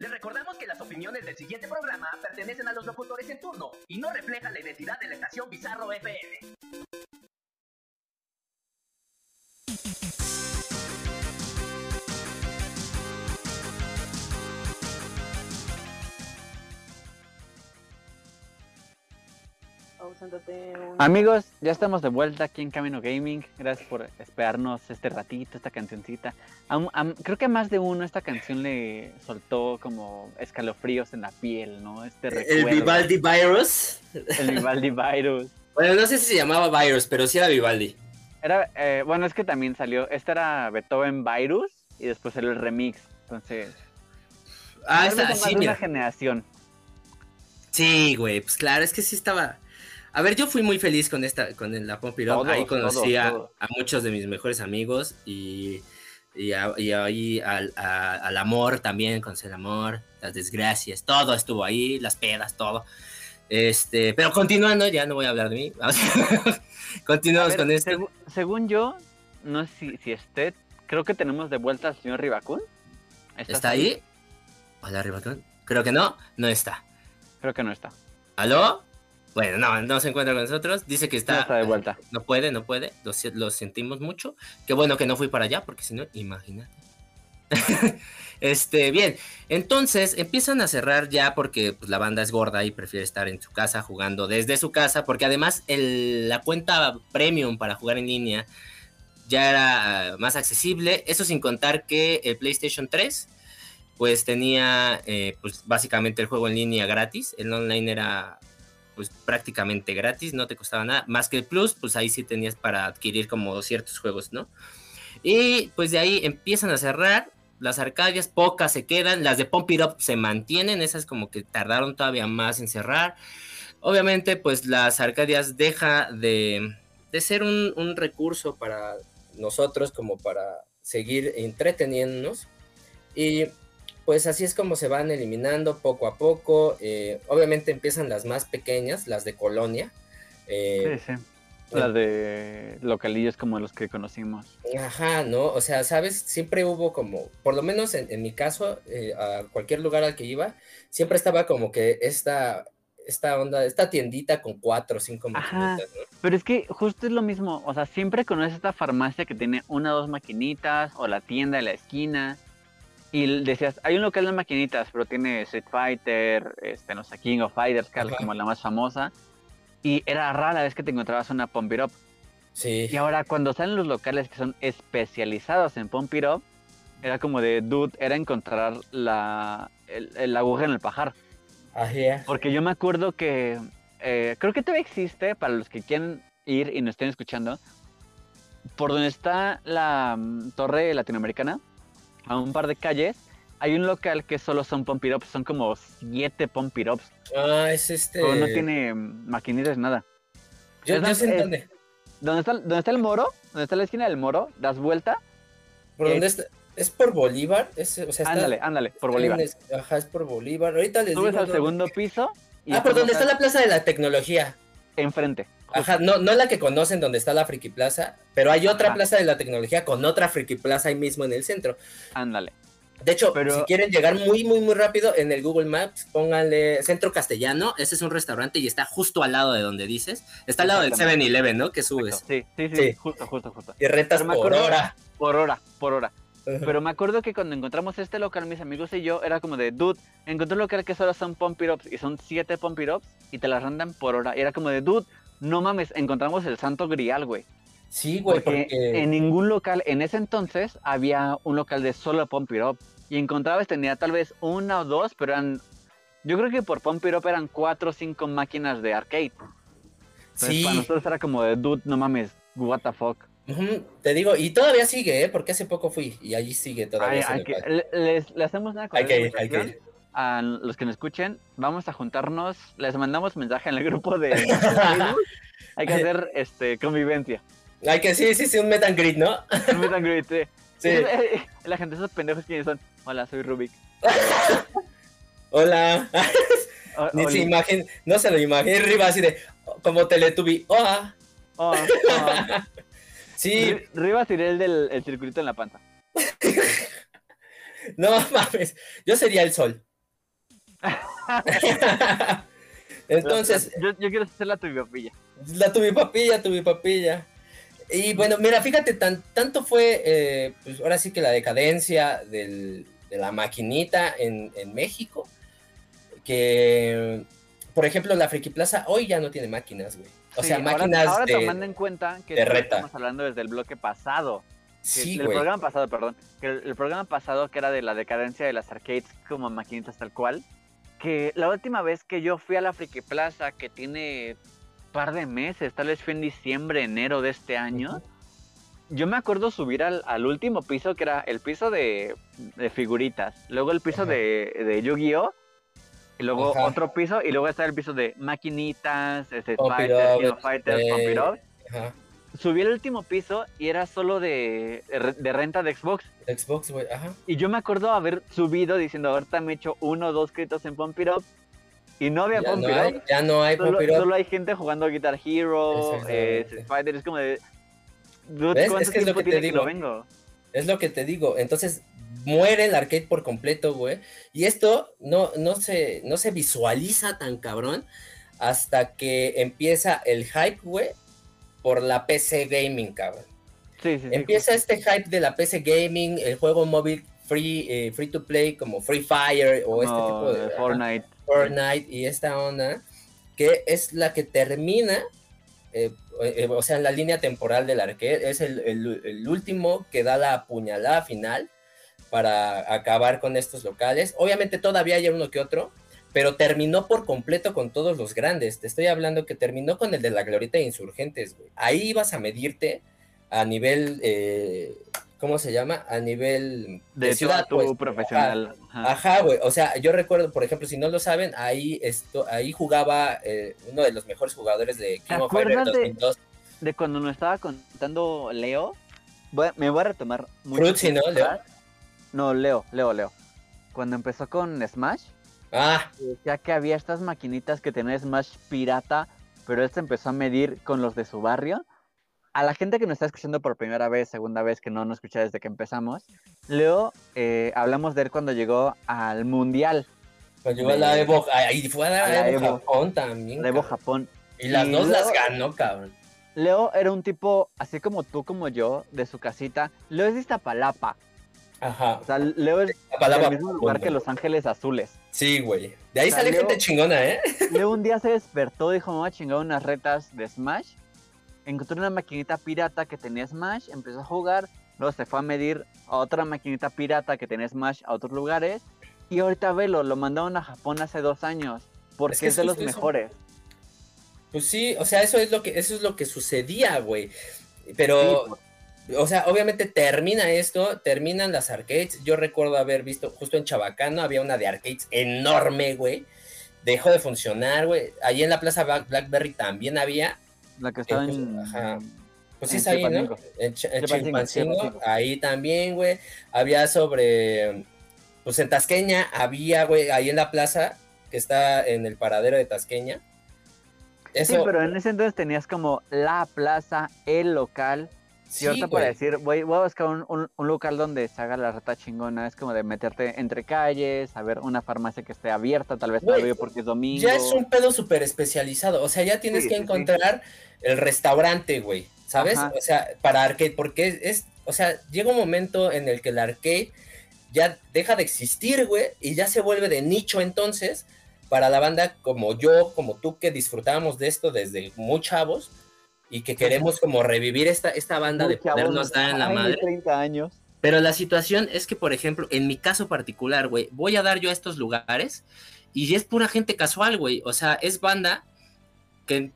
Les recordamos que las opiniones del siguiente programa pertenecen a los locutores en turno y no reflejan la identidad de la estación Bizarro FM. Amigos, ya estamos de vuelta aquí en Camino Gaming. Gracias por esperarnos este ratito, esta cancioncita. creo que a más de uno esta canción le soltó como escalofríos en la piel, ¿no? Este El Vivaldi Virus. El Vivaldi Virus. bueno, no sé si se llamaba Virus, pero sí era Vivaldi. Era, eh, bueno, es que también salió. Este era Beethoven Virus y después salió el remix. Entonces. Ah, esta, sí, una generación. Sí, güey, pues claro, es que sí estaba a ver, yo fui muy feliz con esta, con la Pump Ahí conocí a, muchos de mis mejores amigos y, y, ahí al, amor también, con el amor, las desgracias, todo estuvo ahí, las pedas, todo. Este, pero continuando, ya no voy a hablar de mí. Continuamos con esto. según yo, no sé si, si esté, creo que tenemos de vuelta al señor Ribacún. ¿Está ahí? Hola, Ribacún. Creo que no, no está. Creo que no está. ¿Aló? Bueno, no, no se encuentra con nosotros. Dice que está. de vuelta. No puede, no puede. Lo, sentimos mucho. Qué bueno que no fui para allá, porque si no, imagínate. este, bien, entonces empiezan a cerrar ya porque pues, la banda es gorda y prefiere estar en su casa jugando desde su casa, porque además la cuenta premium para jugar en línea ya era más accesible, eso sin contar que el PlayStation 3 pues tenía eh, pues básicamente el juego en línea gratis, el online era pues prácticamente gratis, no te costaba nada, más que el Plus, pues ahí sí tenías para adquirir como ciertos juegos, ¿no? Y pues de ahí empiezan a cerrar, las Arcadias pocas se quedan, las de Pump It Up se mantienen, esas como que tardaron todavía más en cerrar. Obviamente pues las Arcadias deja de, de ser un, un recurso para nosotros como para seguir entreteniéndonos. Y pues así es como se van eliminando poco a poco. Eh, obviamente empiezan las más pequeñas, las de Colonia. Eh, sí, sí. Las de localillos como los que conocimos. Ajá, ¿no? O sea, ¿sabes? Siempre hubo como, por lo menos en, mi caso, eh, a cualquier lugar al que iba, siempre estaba como que esta, esta onda, esta tiendita con cuatro o cinco maquinitas, ¿no? Pero es que justo es lo mismo, o sea, siempre conoces esta farmacia que tiene una o dos maquinitas, o la tienda de la esquina, y decías, hay un local de maquinitas, pero tiene Street Fighter, este, no sé, King of Fighters, como la más famosa. Y era rara la vez que te encontrabas una Pump It Up. Sí. Y ahora cuando salen los locales que son especializados en Pump It Up, era como de, dude, era encontrar la, el, aguja en el pajar. Así Porque yo me acuerdo que, eh, creo que todavía existe, para los que quieren ir y nos estén escuchando, por donde está la mm, torre latinoamericana, a un par de calles, hay un local que solo son pump son como siete pump Ah, es este. no tiene maquinitas nada. Yo, sé en dónde. ¿Dónde está, ¿Dónde está el moro? ¿Dónde está la esquina del moro? Das vuelta. ¿Por dónde está? ¿Es por Bolívar? Es, o sea, ándale, ándale, por Bolívar. ajá, es por Bolívar. Ahorita les Subes al segundo piso. ah, por donde está la Plaza de la Tecnología. Enfrente. Ajá, no, no la que conocen donde está la Friki Plaza, pero hay otra Plaza de la Tecnología con otra Friki Plaza ahí mismo en el centro. Ándale. De hecho, si quieren llegar muy, muy, muy rápido, en el Google Maps pónganle Centro Castellano. Ese es un restaurante y está justo al lado de donde dices. Está al lado del 7-Eleven, ¿no? Que subes. Sí, sí, sí, justo, justo, justo. Y rentas por hora. Por hora, por hora. Pero me acuerdo que cuando encontramos este local, mis amigos y yo, era como de, dude, encontré un local que solo son Pump It y son siete Pump It y te las rentan por hora. Y era como de, dude, no mames, encontramos el santo grial, güey. Sí, güey, porque, en ningún local, en ese entonces, había un local de solo Pump It Up. Y encontrabas, tenía tal vez una o dos, pero eran. Yo creo que por Pump It Up eran cuatro o cinco máquinas de arcade. sí. Para nosotros era como de, dude, no mames, what the fuck. te digo, y todavía sigue, ¿eh? Porque hace poco fui y allí sigue todavía. Ay, le, hacemos una cosa. Hay que ir, hay que ir a los que nos escuchen, vamos a juntarnos, les mandamos mensaje en el grupo de, Hay que hacer este convivencia. Hay que, sí, sí, sí, un greet, ¿no? Un greet, sí. sí. La gente, esos pendejos, ¿quiénes son? Hola, soy Rubik. Hola. Ni se imagina, no se lo imagina arriba así de, como Teletubby. Hola. Oh, oh. sí. Rivas sería el del el circulito en la panza. no mames, yo sería el sol. Entonces. Yo, quiero hacer la tubipapilla. La tubipapilla, tubipapilla. Y bueno, mira, fíjate, tan, tanto fue, eh, pues ahora sí que la decadencia de la maquinita en, México, que, por ejemplo, la Friki Plaza hoy ya no tiene máquinas, güey. O sea, máquinas ahora, ahora tomando en cuenta que estamos hablando desde el bloque pasado. Sí, el programa pasado, perdón. Que el, programa pasado que era de la decadencia de las arcades como maquinitas tal cual que la última vez que yo fui a la Friki Plaza, que tiene par de meses, tal vez fue en diciembre, enero de este año, yo me acuerdo subir al, último piso, que era el piso de, figuritas, luego el piso de, de Yu-Gi-Oh! Y luego otro piso, y luego está el piso de maquinitas, Street Fighter, Fighter, subí al último piso y era solo de, de renta de Xbox. Xbox, güey, ajá. Y yo me acuerdo haber subido diciendo, ahorita me he hecho uno o dos créditos en Pump It Up. Y no había Pump It Ya no hay solo, Pump It Up. Solo hay gente jugando Guitar Hero, eh, Spider, es como de... Es que es lo que te digo. vengo? Es lo que te digo. Entonces, muere el arcade por completo, güey. Y esto no, no, se, no se visualiza tan cabrón hasta que empieza el hype, güey, por la PC gaming, cabrón. Sí, sí, Empieza este hype de la PC gaming, el juego móvil free, eh, free to play como Free Fire o este tipo de... Fortnite. Fortnite y esta onda, que es la que termina, eh, eh, o sea, la línea temporal del arcade, es el, último que da la puñalada final para acabar con estos locales. Obviamente todavía hay uno que otro, pero terminó por completo con todos los grandes. Te estoy hablando que terminó con el de la glorieta de insurgentes, güey. Ahí ibas a medirte a nivel ¿cómo se llama? A nivel de, ciudad pues, profesional. Ajá, güey. O sea, yo recuerdo, por ejemplo, si no lo saben, ahí esto, ahí jugaba eh, uno de los mejores jugadores de King of Fighters 2002. De, de, cuando nos estaba contando Leo, me voy a retomar mucho. Fruitsy, ¿no, Leo? No, Leo, Leo, Leo. Cuando empezó con Smash, ah. ya que había estas maquinitas que tenía Smash pirata, pero él se empezó a medir con los de su barrio a la gente que nos está escuchando por primera vez, segunda vez, que no nos escucha desde que empezamos, Leo, eh, hablamos de él cuando llegó al Mundial. Cuando llegó a la Evo, ahí fue a la, Evo, Japón también. Evo Japón. Y las dos las ganó, cabrón. Leo era un tipo, así como tú, como yo, de su casita. Leo es de Iztapalapa. Ajá. O sea, Leo es del mismo lugar que Los Ángeles Azules. Sí, güey. De ahí sale gente chingona, ¿eh? Leo un día se despertó dijo, me voy a chingar unas retas de Smash encontró una maquinita pirata que tenía Smash, empezó a jugar, luego se fue a medir a otra maquinita pirata que tenía Smash a otros lugares, y ahorita velo, lo mandaron a Japón hace dos años, porque es, de los mejores. Pues sí, o sea, eso es lo que, eso es lo que sucedía, güey. Pero, o sea, obviamente termina esto, terminan las arcades. Yo recuerdo haber visto, justo en Chabacano había una de arcades enorme, güey. Dejó de funcionar, güey. Allí en la Plaza Blackberry también había. La que está en. Ajá. Pues sí, es ahí, ¿no? En, Chilpancingo, ahí también, güey. Había sobre. Pues en Tasqueña había, güey, ahí en la plaza, que está en el paradero de Tasqueña. Sí, pero en ese entonces tenías como la plaza, el local, Sí, ahorita para decir, voy, voy a buscar un, un, local donde se haga la rata chingona, es como de meterte entre calles, a ver una farmacia que esté abierta, tal vez todavía porque es domingo. Ya es un pedo súper especializado, o sea, ya tienes que encontrar el restaurante, güey, ¿sabes? O sea, para arcade, porque es, o sea, llega un momento en el que el arcade ya deja de existir, güey, y ya se vuelve de nicho entonces para la banda como yo, como tú, que disfrutábamos de esto desde muy chavos y que queremos como revivir esta, esta banda de podernos dar en la madre. 30 años. Pero la situación es que, por ejemplo, en mi caso particular, güey, voy a dar yo a estos lugares y es pura gente casual, güey. O sea, es banda que,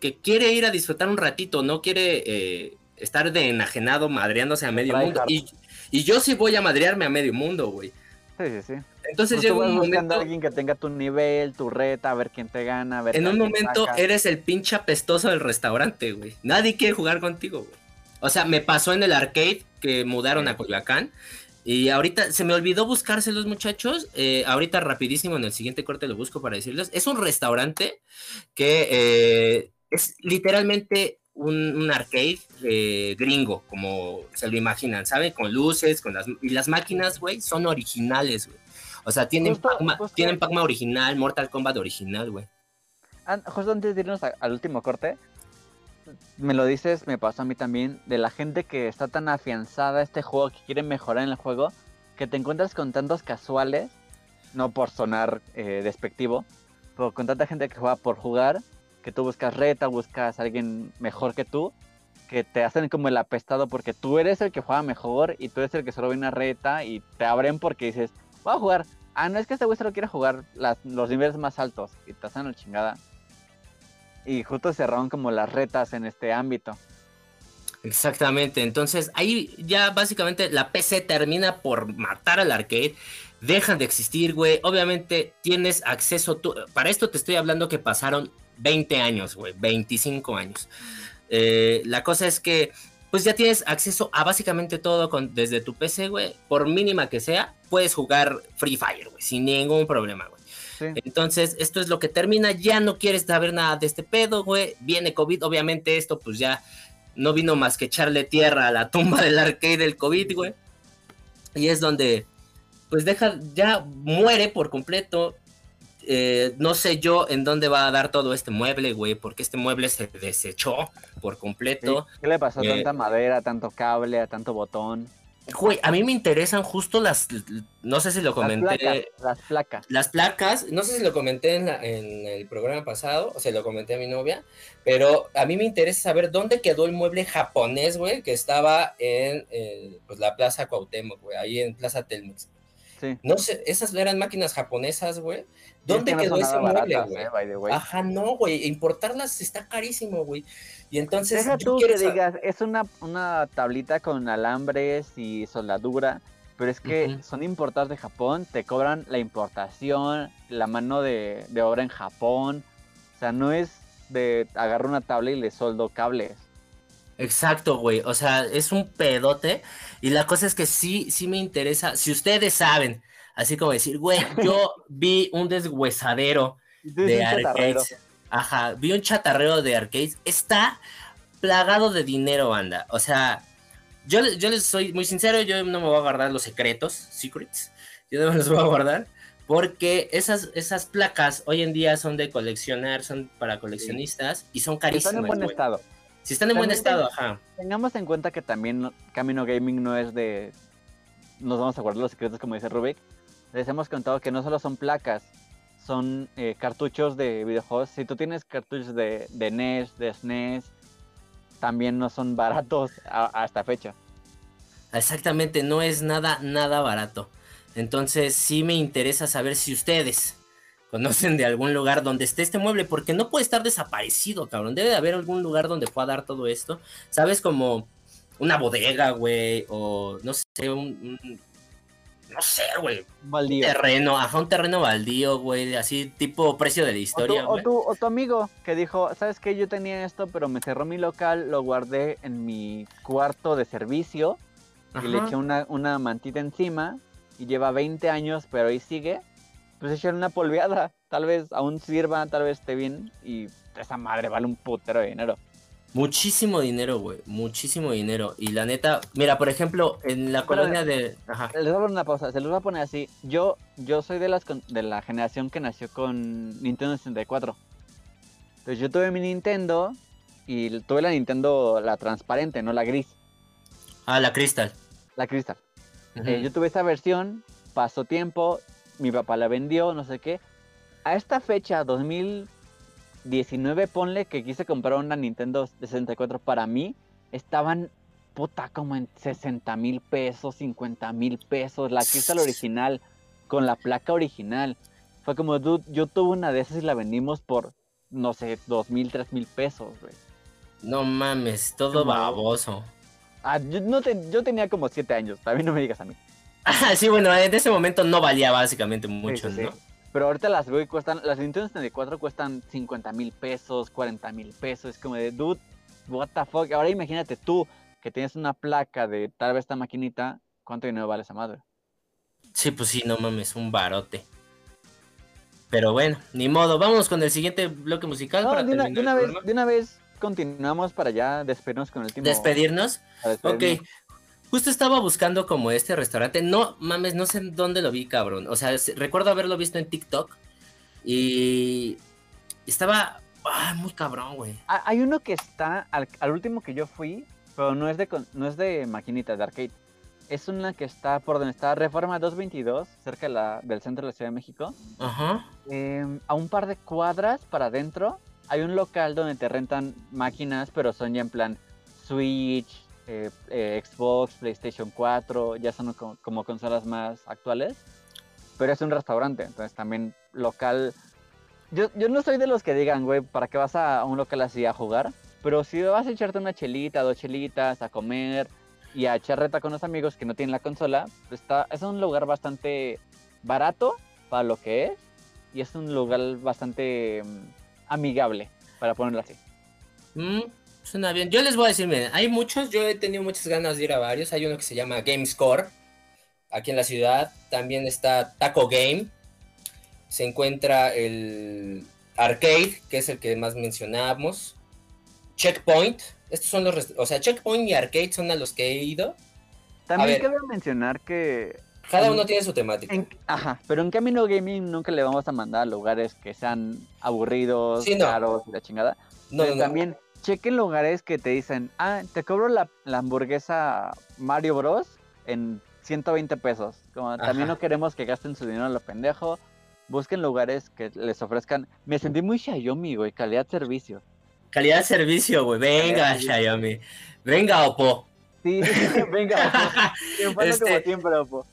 que quiere ir a disfrutar un ratito, no quiere eh, estar de enajenado madreándose a medio mundo. Y, y, yo sí voy a madrearme a medio mundo, güey. Sí, sí, sí. Entonces llega un momento. alguien que tenga tu nivel, tu reta, a ver quién te gana. A ver en un momento eres el pinche apestoso del restaurante, güey. Nadie quiere jugar contigo, güey. O sea, me pasó en el arcade que mudaron a Coyoacán. Y ahorita se me olvidó buscárselos, muchachos. Eh, ahorita rapidísimo en el siguiente corte lo busco para decirles. Es un restaurante que eh, es literalmente un, arcade eh, gringo, como se lo imaginan, ¿saben? Con luces, con las... Y las máquinas, güey, son originales, güey. O sea, tienen Pac-Man original, Mortal Kombat original, güey. justo antes de irnos al último corte, me lo dices, me pasó a mí también, de la gente que está tan afianzada a este juego, que quiere mejorar en el juego, que te encuentras con tantos casuales, no por sonar eh, despectivo, pero con tanta gente que juega por jugar, que tú buscas reta, buscas a alguien mejor que tú, que te hacen como el apestado porque tú eres el que juega mejor y tú eres el que solo viene una reta y te abren porque dices, voy a jugar. Ah, no es que este güey solo quiere jugar los niveles más altos y te hacen la chingada. Y justo cerraron como las retas en este ámbito. Exactamente, entonces ahí ya básicamente la PC termina por matar al arcade, dejan de existir, güey. Obviamente tienes acceso, para esto te estoy hablando que pasaron 20 años, güey, 25 años. Eh, la cosa es que pues ya tienes acceso a básicamente todo con, desde tu PC, güey. Por mínima que sea, puedes jugar Free Fire, güey, sin ningún problema, güey. Entonces, esto es lo que termina. Ya no quieres saber nada de este pedo, güey. Viene COVID, obviamente esto pues ya no vino más que echarle tierra a la tumba del arcade del COVID, güey. Y es donde, pues deja, ya muere por completo. Eh, no sé yo en dónde va a dar todo este mueble, güey, porque este mueble se desechó por completo. ¿Qué le pasó a tanta eh, madera, tanto cable, a tanto botón? Güey, a mí me interesan justo las, no sé si lo comenté. Las placas. Las placas, no sé si lo comenté en, en, el programa pasado, o se lo comenté a mi novia, pero a mí me interesa saber dónde quedó el mueble japonés, güey, que estaba en eh, pues, la Plaza Cuauhtémoc, güey, ahí en Plaza Telmex. Sí. No sé, esas eran máquinas japonesas, güey. ¿Dónde quedó ese mueble, eh, güey? Ajá, no, güey, importarlas está carísimo, güey. Y entonces. Deja tú que digas, es una, una tablita con alambres y soldadura, pero es que son importadas de Japón, te cobran la importación, la mano de, obra en Japón. O sea, no es de agarrar una tabla y le soldo cables. Exacto, güey. O sea, es un pedote. Y la cosa es que sí, sí me interesa. Si ustedes saben, así como decir, güey, yo vi un deshuesadero de arcades. Ajá, vi un chatarrero de arcades. Está plagado de dinero, banda. O sea, yo, yo les soy muy sincero, yo no me voy a guardar los secretos, secrets. Yo no me los voy a guardar. Porque esas, esas placas hoy en día son de coleccionar, son para coleccionistas y son carísimas. Están en buen estado. Si están en buen estado, ajá. Tengamos en cuenta que también Camino Gaming no es de. Nos vamos a guardar los secretos, como dice Rubik. Les hemos contado que no solo son placas, son eh, cartuchos de videojuegos. Si tú tienes cartuchos de, de NES, de SNES, también no son baratos a, esta fecha. Exactamente, no es nada, nada barato. Entonces sí me interesa saber si ustedes conocen de algún lugar donde esté este mueble, porque no puede estar desaparecido, cabrón. Debe de haber algún lugar donde pueda dar todo esto. ¿Sabes? Como una bodega, güey, o no sé, un no sé, güey. Un terreno, ajá, un terreno baldío, güey, así tipo precio de la historia. O tu, o, tu, amigo que dijo, ¿sabes qué? Yo tenía esto, pero me cerró mi local, lo guardé en mi cuarto de servicio y le eché una, una mantita encima y lleva 20 años, pero ahí sigue. Pues echaron una polveada, tal vez aún sirva, tal vez esté bien y esa madre vale un putero de dinero. Muchísimo dinero, güey. Muchísimo dinero. Y la neta, mira, por ejemplo, en la colonia de. Ajá. Les voy a poner una pausa, se los voy a poner así. Yo, yo soy de las de la generación que nació con Nintendo 64. Entonces yo tuve mi Nintendo y tuve la Nintendo, la transparente, no la gris. Ah, la Crystal. La Crystal. Eh, yo tuve esa versión, pasó tiempo, mi papá la vendió, no sé qué. A esta fecha, 2000 19, ponle que quise comprar una Nintendo 64 para mí, estaban puta como en 60 mil pesos, 50 mil pesos, la Crystal original, con la placa original. Fue como, yo tuve una de esas y la vendimos por, no sé, 2 mil, 3 mil pesos, güey. No mames, todo baboso. Ah, yo, no yo tenía como 7 años, mí no me digas a mí. Ah, sí, bueno, en ese momento no valía básicamente mucho, ¿no? Pero ahorita las veo y cuestan, las Nintendo 64 cuestan 50 mil pesos, 40 mil pesos. Es como de, dude, what the fuck. Ahora imagínate tú que tienes una placa de tal vez esta maquinita, ¿cuánto dinero vale esa madre? Sí, pues sí, no mames, un barote. Pero bueno, ni modo. Vamos con el siguiente bloque musical. para de, una, de, una vez, de una vez continuamos para ya despedirnos con el tiempo. ¿Despedirnos? Ok, Justo estaba buscando como este restaurante. No mames, no sé dónde lo vi, cabrón. O sea, recuerdo haberlo visto en TikTok. Y estaba ah, muy cabrón, güey. Hay uno que está al, último que yo fui, pero no es de no es de maquinitas de arcade. Es una que está por donde está Reforma 222, cerca del centro de la Ciudad de México. Ajá. Em, a un par de cuadras para adentro hay un local donde te rentan máquinas, pero son ya en plan Switch, eh, eh, Xbox, PlayStation 4, ya son como, consolas más actuales. Pero es un restaurante, entonces también local. Yo, yo no soy de los que digan, güey, ¿para qué vas a un local así a jugar? Pero si vas a echarte una chelita, dos chelitas, a comer y a echar reta con los amigos que no tienen la consola, pues está, es un lugar bastante barato para lo que es y es un lugar bastante mm, amigable, para ponerlo así. Mm, Suena bien. Yo les voy a decir, miren, hay muchos, yo he tenido muchas ganas de ir a varios. Hay uno que se llama GameScore, aquí en la ciudad. También está Taco Game. Se encuentra el Arcade, que es el que más mencionamos. Checkpoint. Estos son los... O sea, Checkpoint y Arcade son a los que he ido. También quiero mencionar que... Cada uno tiene su temática. ajá, pero en Camino Gaming nunca le vamos a mandar a lugares que sean aburridos, caros, la chingada. No, no, también chequen lugares que te dicen, ah, te cobro la, hamburguesa Mario Bros. en 120 pesos. Como también no queremos que gasten su dinero en lo pendejo. Busquen lugares que les ofrezcan. Me sentí muy Xiaomi, güey, calidad-servicio. Calidad-servicio, güey. Venga, Xiaomi. Venga, Oppo. Sí, venga, Oppo. este... siempre, Oppo.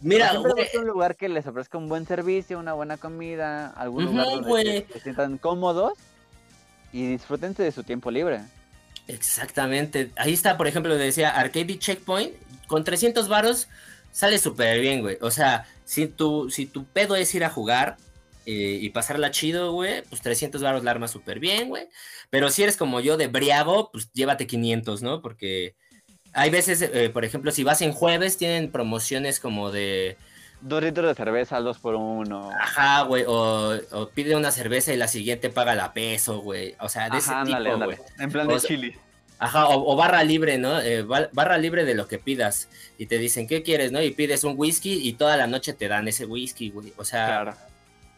Mira, güey. un lugar que les ofrezca un buen servicio, una buena comida, algún lugar donde se, sientan cómodos y disfrútense de su tiempo libre. Exactamente. Ahí está, por ejemplo, decía Arcade Checkpoint. Con 300 varos sale súper bien, güey. O sea, si tu, si tu pedo es ir a jugar eh, y pasarla chido, güey, pues 300 varos la arma súper bien, güey. Pero si eres como yo de briago, pues llévate 500, ¿no? Porque hay veces, eh, por ejemplo, si vas en jueves, tienen promociones como de... Dos litros de cerveza, dos por uno. Ajá, güey, o, pide una cerveza y la siguiente paga la peso, güey. O sea, de ese tipo, güey. En plan de chili. Ajá, o, barra libre, ¿no? Eh, barra libre de lo que pidas. Y te dicen, ¿qué quieres, no? Y pides un whisky y toda la noche te dan ese whisky, güey. O sea, claro.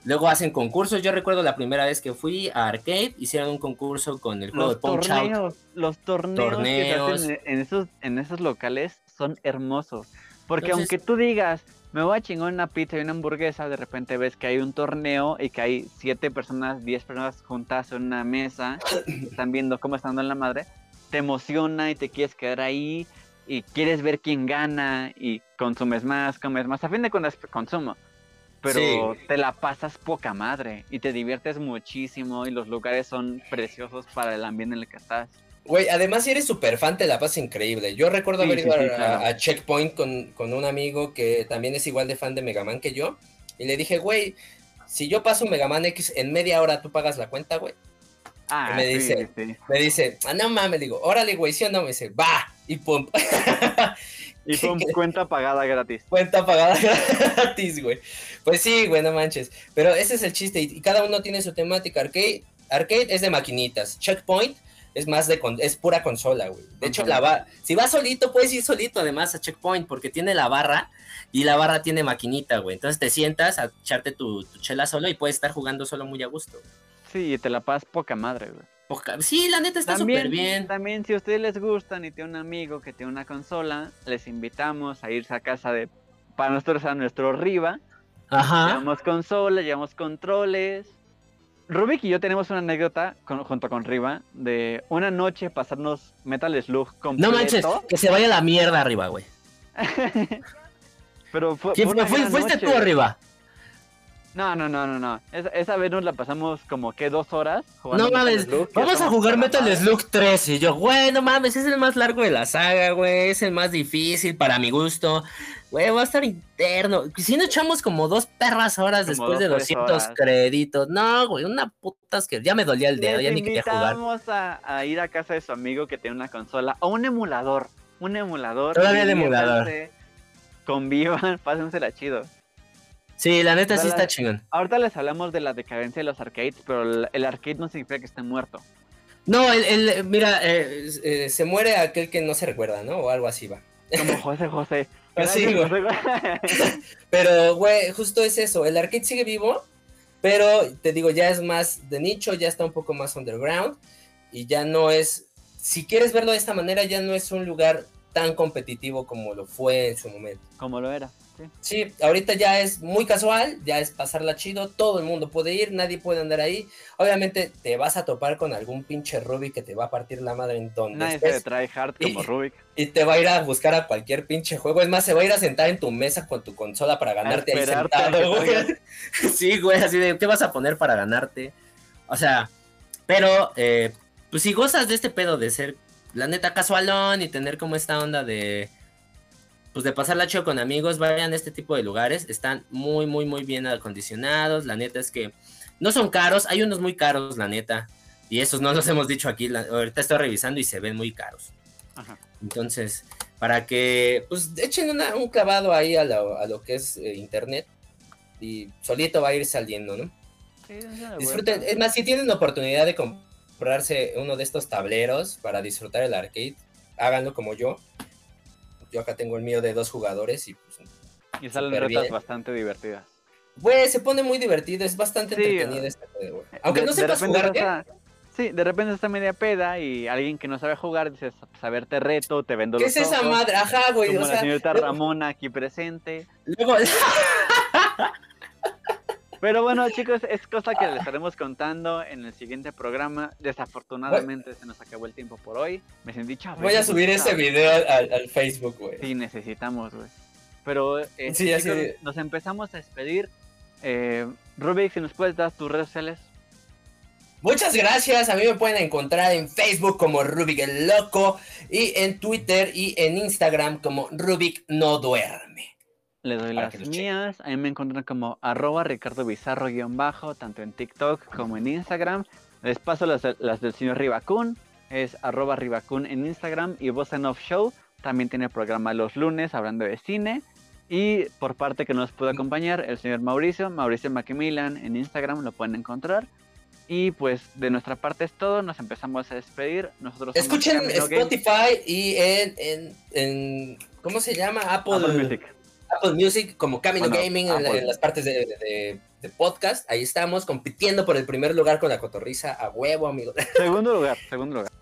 Luego hacen concursos. Yo recuerdo la primera vez que fui a Arcade, hicieron un concurso con el juego de Punch torneos, Los torneos, que hacen en esos, en esos locales son hermosos. Porque aunque tú digas, me voy a chingar una pizza y una hamburguesa, de repente ves que hay un torneo y que hay siete personas, diez personas juntas en una mesa, están viendo cómo están dando en la madre, te emociona y te quieres quedar ahí y quieres ver quién gana y consumes más, comes más. A fin de cuentas, consumo pero te la pasas poca madre y te diviertes muchísimo y los lugares son preciosos para el ambiente en el que estás. Güey, además si eres súper fan te la pasas increíble. Yo recuerdo haber ido a, Checkpoint con, un amigo que también es igual de fan de Mega Man que yo y le dije, güey, si yo paso Mega Man X en media hora, ¿tú pagas la cuenta, güey? Ah, me dice, me dice, ah, no mames, digo, órale, güey, sí o no, me dice, va, y pum. Y con cuenta pagada gratis. Cuenta pagada gratis, güey. Pues sí, güey, no manches. Pero ese es el chiste. Y, cada uno tiene su temática. Arcade, arcade es de maquinitas. Checkpoint es más de es pura consola, güey. De hecho, la va si vas solito, puedes ir solito además a Checkpoint, porque tiene la barra y la barra tiene maquinita, güey. Entonces te sientas a echarte tu, tu chela solo y puedes estar jugando solo muy a gusto. Sí, te la pasas poca madre, güey. Sí, la neta está súper bien. También, si a ustedes les gustan y tiene un amigo que tiene una consola, les invitamos a irse a casa de. Para nosotros, a nuestro Riva. Ajá. Llevamos consolas, llevamos controles. Rubik y yo tenemos una anécdota junto con Riva de una noche pasarnos Metal Slug completo. No manches, que se vaya la mierda arriba, güey. Pero fue, ¿Quién fue, fuiste tú arriba? No, no, no, no, no. Esa, vez nos la pasamos como que dos horas jugando. No mames, vamos a jugar Metal Slug 3. Y yo, güey, no mames, es el más largo de la saga, güey. Es el más difícil para mi gusto. Güey, va a estar interno. Si no echamos como dos perras horas después de 200 créditos. No, güey, una putas que ya me dolía el dedo, ya ni quería jugar. Vamos a, a, ir a casa de su amigo que tiene una consola o un emulador. Un emulador. Todavía el emulador. Convivan, pásensela chido. Sí, la neta sí está chingón. Ahorita les hablamos de la decadencia de los arcades, pero el, arcade no significa que esté muerto. No, el, mira, eh, eh, se muere aquel que no se recuerda, ¿no? O algo así va. Como José José. Así, güey. pero, güey, justo es eso. El arcade sigue vivo, pero te digo, ya es más de nicho, ya está un poco más underground. Y ya no es. Si quieres verlo de esta manera, ya no es un lugar tan competitivo como lo fue en su momento. Como lo era. Sí. ahorita ya es muy casual, ya es pasarla chido, todo el mundo puede ir, nadie puede andar ahí. Obviamente te vas a topar con algún pinche Rubik que te va a partir la madre en donde Nadie se trae hard como Rubik. Y te va a ir a buscar a cualquier pinche juego. Es más, se va a ir a sentar en tu mesa con tu consola para ganarte ahí sentado, sí, güey, así de, ¿qué vas a poner para ganarte? O sea, pero, eh, pues si gozas de este pedo de ser, la neta, casualón y tener como esta onda de pues de pasar la chido con amigos, vayan a este tipo de lugares, están muy, muy, muy bien acondicionados, la neta es que no son caros, hay unos muy caros, la neta, y esos no los hemos dicho aquí, ahorita estoy revisando y se ven muy caros. Entonces, para que, pues, echen un clavado ahí a lo, que es eh, internet y solito va a ir saliendo, ¿no? Disfruten, es más, si tienen oportunidad de comprarse uno de estos tableros para disfrutar el arcade, háganlo como yo yo acá tengo el mío de dos jugadores y pues. Y salen retas bastante divertidas. Güey, se pone muy divertido, es bastante entretenido este juego, Aunque no sepas jugar, Sí, Sí, de repente está media peda y alguien que no sabe jugar dice, saber te reto, te vendo ¿Qué es esa madre? Ajá, güey. Como la señorita Ramona aquí presente. Luego... Pero bueno, chicos, es cosa que les estaremos contando en el siguiente programa. Desafortunadamente se nos acabó el tiempo por hoy. Me sentí chaval. Voy a subir ese video al, Facebook, güey. Sí, necesitamos, güey. Pero eh, sí, chicos, nos empezamos a despedir. Eh, Rubik, si nos puedes dar tus redes sociales. Muchas gracias. A mí me pueden encontrar en Facebook como Rubik el Loco y en Twitter y en Instagram como Rubik No Duerme. Le doy las mías. A mí me encuentran como arroba Ricardo Bizarro guion bajo, tanto en TikTok como en Instagram. Les paso las, del señor Ribacun. Es arroba Ribacun en Instagram y Voz en Off Show. También tiene programa los lunes hablando de cine. Y por parte que nos pudo acompañar, el señor Mauricio, Mauricio Macmillan en Instagram, lo pueden encontrar. Y pues de nuestra parte es todo, nos empezamos a despedir. Nosotros Escuchen Spotify y en, en, ¿cómo se llama? Apple Music. Apple Music como Camino Gaming en, las partes de, podcast. Ahí estamos compitiendo por el primer lugar con la cotorriza a huevo, amigo. Segundo lugar, segundo lugar.